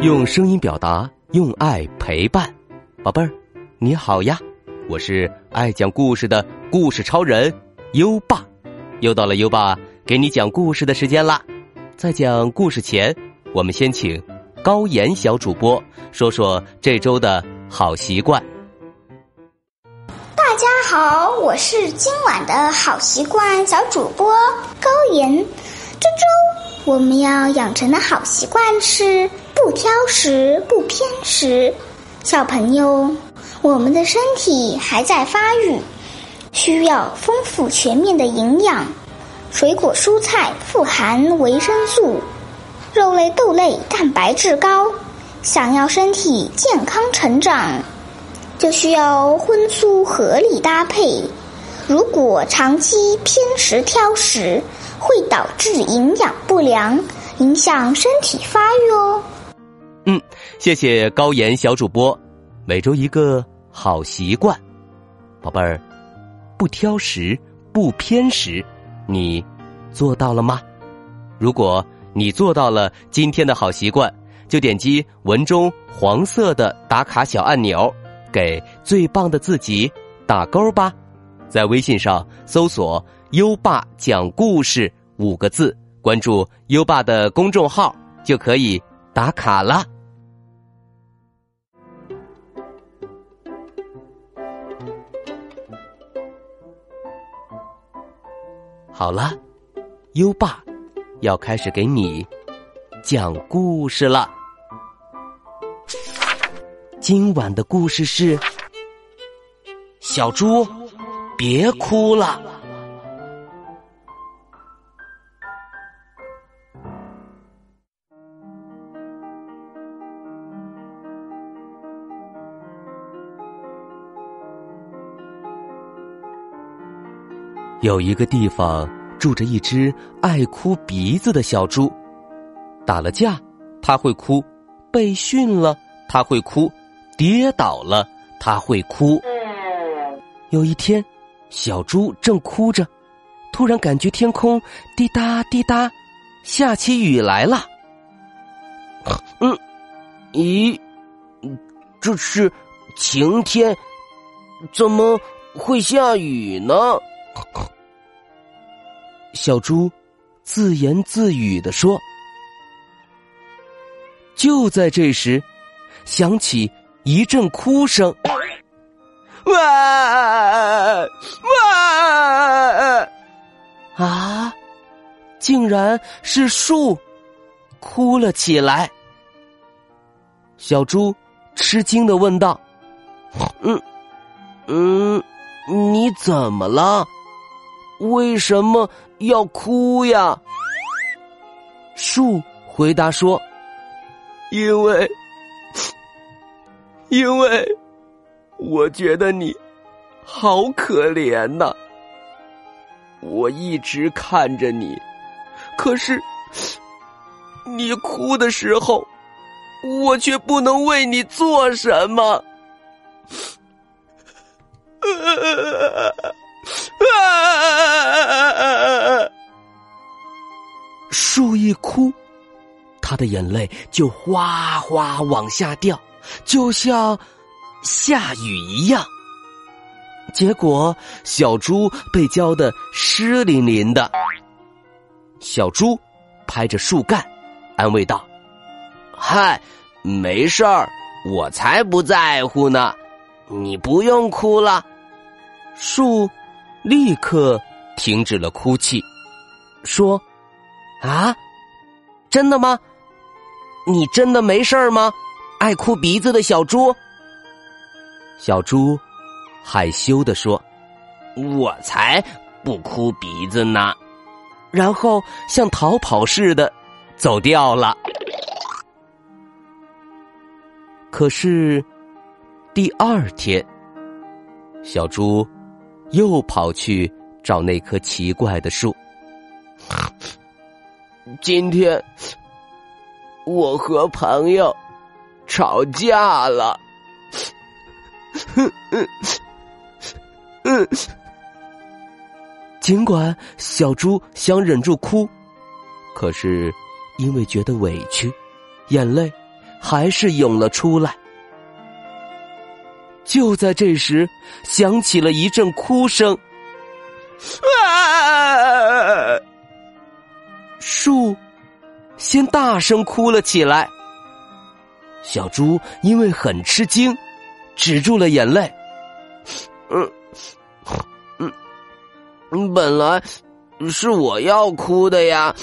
用声音表达，用爱陪伴，宝贝儿，你好呀！我是爱讲故事的故事超人优爸，又到了优爸给你讲故事的时间啦。在讲故事前，我们先请高岩小主播说说这周的好习惯。大家好，我是今晚的好习惯小主播高岩。这周我们要养成的好习惯是。不挑食，不偏食。小朋友，我们的身体还在发育，需要丰富全面的营养。水果蔬菜富含维生素，肉类豆类蛋白质高。想要身体健康成长，就需要荤素合理搭配。如果长期偏食挑食，会导致营养不良，影响身体发育哦。谢谢高岩小主播。每周一个好习惯，宝贝儿，不挑食，不偏食，你做到了吗？如果你做到了今天的好习惯，就点击文中黄色的打卡小按钮，给最棒的自己打勾吧。在微信上搜索“优爸讲故事”五个字，关注优爸的公众号就可以打卡了。好了，优爸要开始给你讲故事了。今晚的故事是：小猪，别哭了。有一个地方住着一只爱哭鼻子的小猪，打了架它会哭，被训了它会哭，跌倒了它会哭。有一天，小猪正哭着，突然感觉天空滴答滴答，下起雨来了。嗯，咦，这是晴天，怎么会下雨呢？小猪自言自语的说：“就在这时，响起一阵哭声，哇哇！啊，竟然是树哭了起来。”小猪吃惊的问道：“嗯嗯，你怎么了？”为什么要哭呀？树回答说：“因为，因为我觉得你好可怜呐。我一直看着你，可是你哭的时候，我却不能为你做什么。”的眼泪就哗哗往下掉，就像下雨一样。结果小猪被浇得湿淋淋的。小猪拍着树干，安慰道：“嗨，没事儿，我才不在乎呢，你不用哭了。”树。立刻停止了哭泣，说：“啊，真的吗？你真的没事吗？爱哭鼻子的小猪。”小猪害羞的说：“我才不哭鼻子呢。”然后像逃跑似的走掉了。可是第二天，小猪。又跑去找那棵奇怪的树。今天我和朋友吵架了。尽管小猪想忍住哭，可是因为觉得委屈，眼泪还是涌了出来。就在这时，响起了一阵哭声。啊！树先大声哭了起来。小猪因为很吃惊，止住了眼泪。嗯，嗯，本来是我要哭的呀。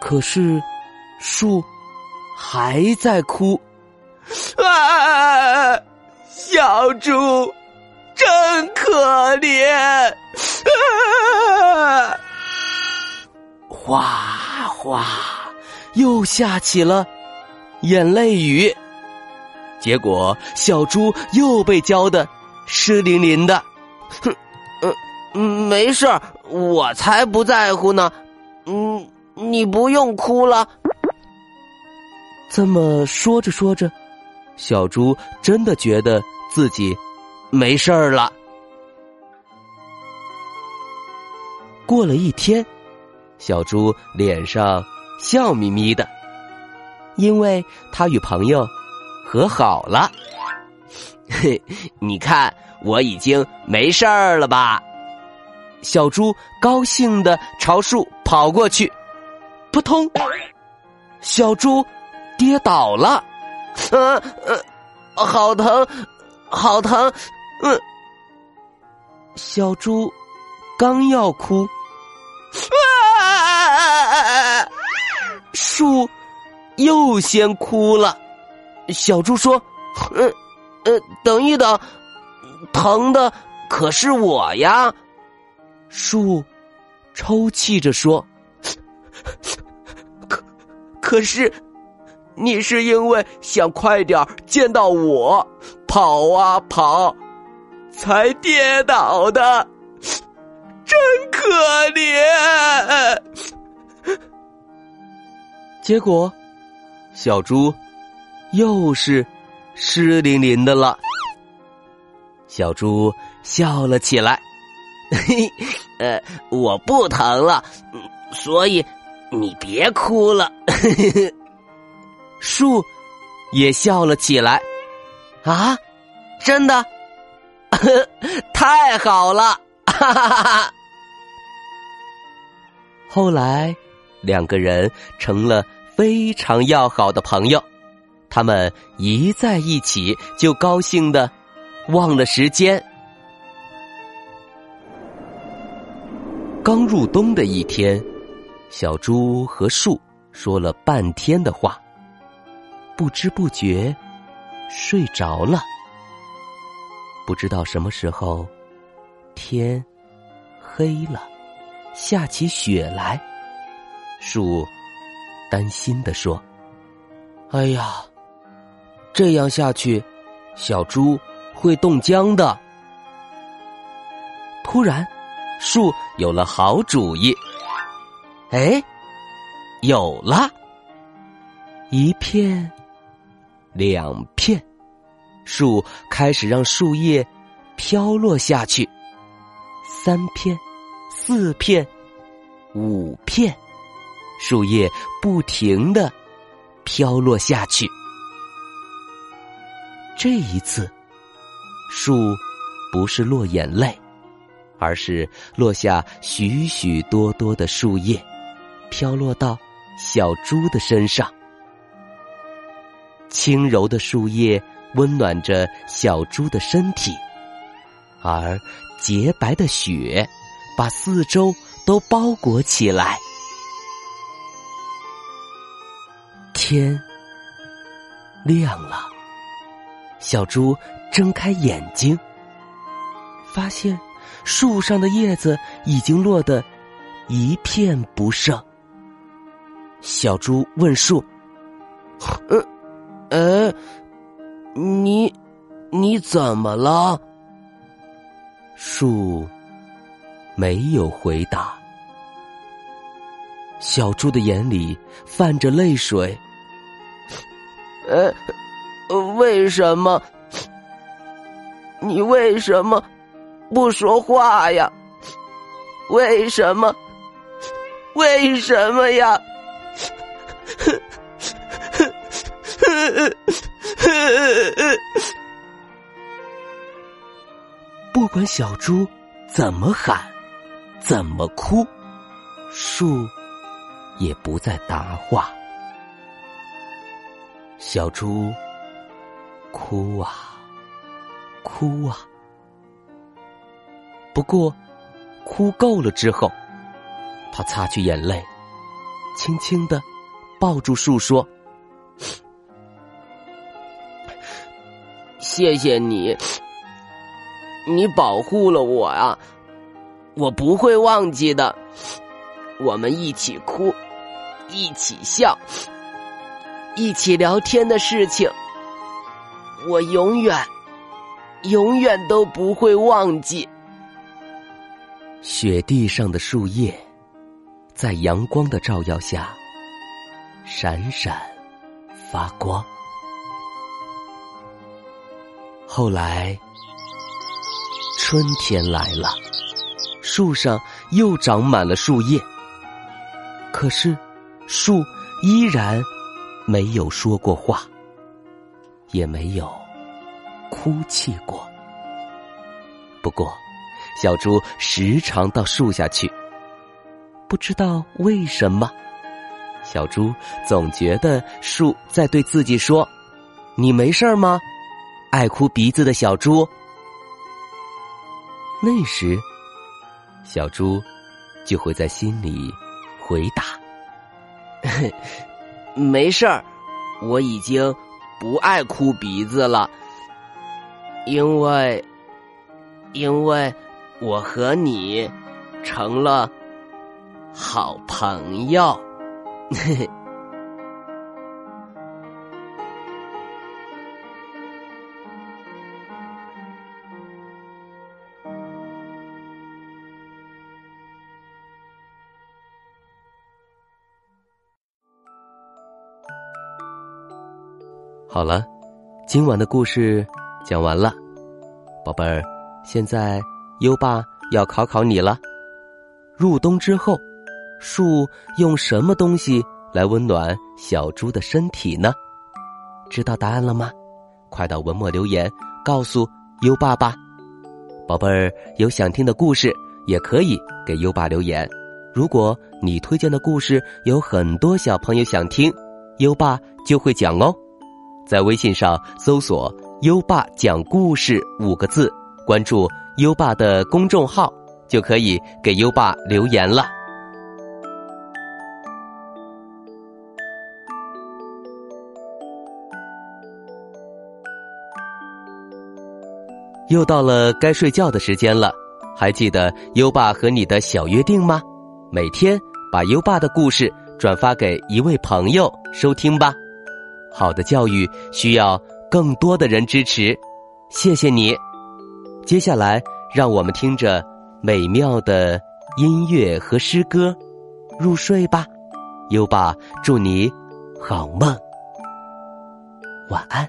可是树还在哭。啊！小猪真可怜。啊！哇哗，又下起了眼泪雨。结果小猪又被浇的湿淋淋的。哼，嗯，没事儿，我才不在乎呢。嗯，你不用哭了。这么说着说着，小猪真的觉得自己没事儿了。过了一天，小猪脸上笑眯眯的，因为他与朋友和好了。嘿，你看我已经没事儿了吧？小猪高兴的朝树跑过去，扑通，小猪跌倒了，嗯嗯，好疼，好疼，嗯，小猪刚要哭。树又先哭了。小猪说：“呃，呃，等一等，疼的可是我呀。”树抽泣着说：“可可是，你是因为想快点见到我，跑啊跑，才跌倒的。”真可怜。结果，小猪又是湿淋淋的了。小猪笑了起来：“嘿，呃，我不疼了，所以你别哭了。”树也笑了起来：“啊，真的，太好了！”哈哈哈哈。后来，两个人成了非常要好的朋友。他们一在一起，就高兴的忘了时间。刚入冬的一天，小猪和树说了半天的话，不知不觉睡着了。不知道什么时候，天黑了。下起雪来，树担心的说：“哎呀，这样下去，小猪会冻僵的。”突然，树有了好主意。哎，有了！一片，两片，树开始让树叶飘落下去。三片。四片，五片，树叶不停的飘落下去。这一次，树不是落眼泪，而是落下许许多多的树叶，飘落到小猪的身上。轻柔的树叶温暖着小猪的身体，而洁白的雪。把四周都包裹起来。天亮了，小猪睁开眼睛，发现树上的叶子已经落得一片不剩。小猪问树：“呃，呃，你你怎么了？”树。没有回答。小猪的眼里泛着泪水。呃，为什么？你为什么不说话呀？为什么？为什么呀？不管小猪怎么喊，怎么哭，树也不再答话。小猪哭啊，哭啊。不过，哭够了之后，他擦去眼泪，轻轻的抱住树说：“谢谢你，你保护了我啊，我不会忘记的。我们一起哭，一起笑，一起聊天的事情，我永远、永远都不会忘记。”雪地上的树叶，在阳光的照耀下闪闪发光。后来，春天来了，树上又长满了树叶，可是树依然没有说过话，也没有哭泣过。不过。小猪时常到树下去，不知道为什么，小猪总觉得树在对自己说：“你没事吗？”爱哭鼻子的小猪。那时，小猪就会在心里回答：“没事儿，我已经不爱哭鼻子了，因为，因为。”我和你成了好朋友。好了，今晚的故事讲完了，宝贝儿，现在。优爸要考考你了。入冬之后，树用什么东西来温暖小猪的身体呢？知道答案了吗？快到文末留言告诉优爸吧。宝贝儿，有想听的故事也可以给优爸留言。如果你推荐的故事有很多小朋友想听，优爸就会讲哦。在微信上搜索“优爸讲故事”五个字，关注。优爸的公众号就可以给优爸留言了。又到了该睡觉的时间了，还记得优爸和你的小约定吗？每天把优爸的故事转发给一位朋友收听吧。好的教育需要更多的人支持，谢谢你。接下来，让我们听着美妙的音乐和诗歌入睡吧。优爸，祝你好梦，晚安。《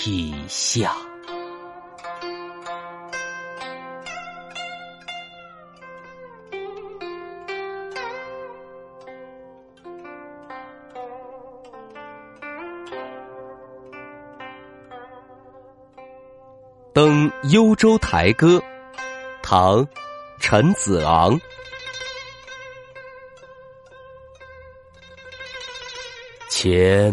涕下。《登幽州台歌》，唐·陈子昂。前。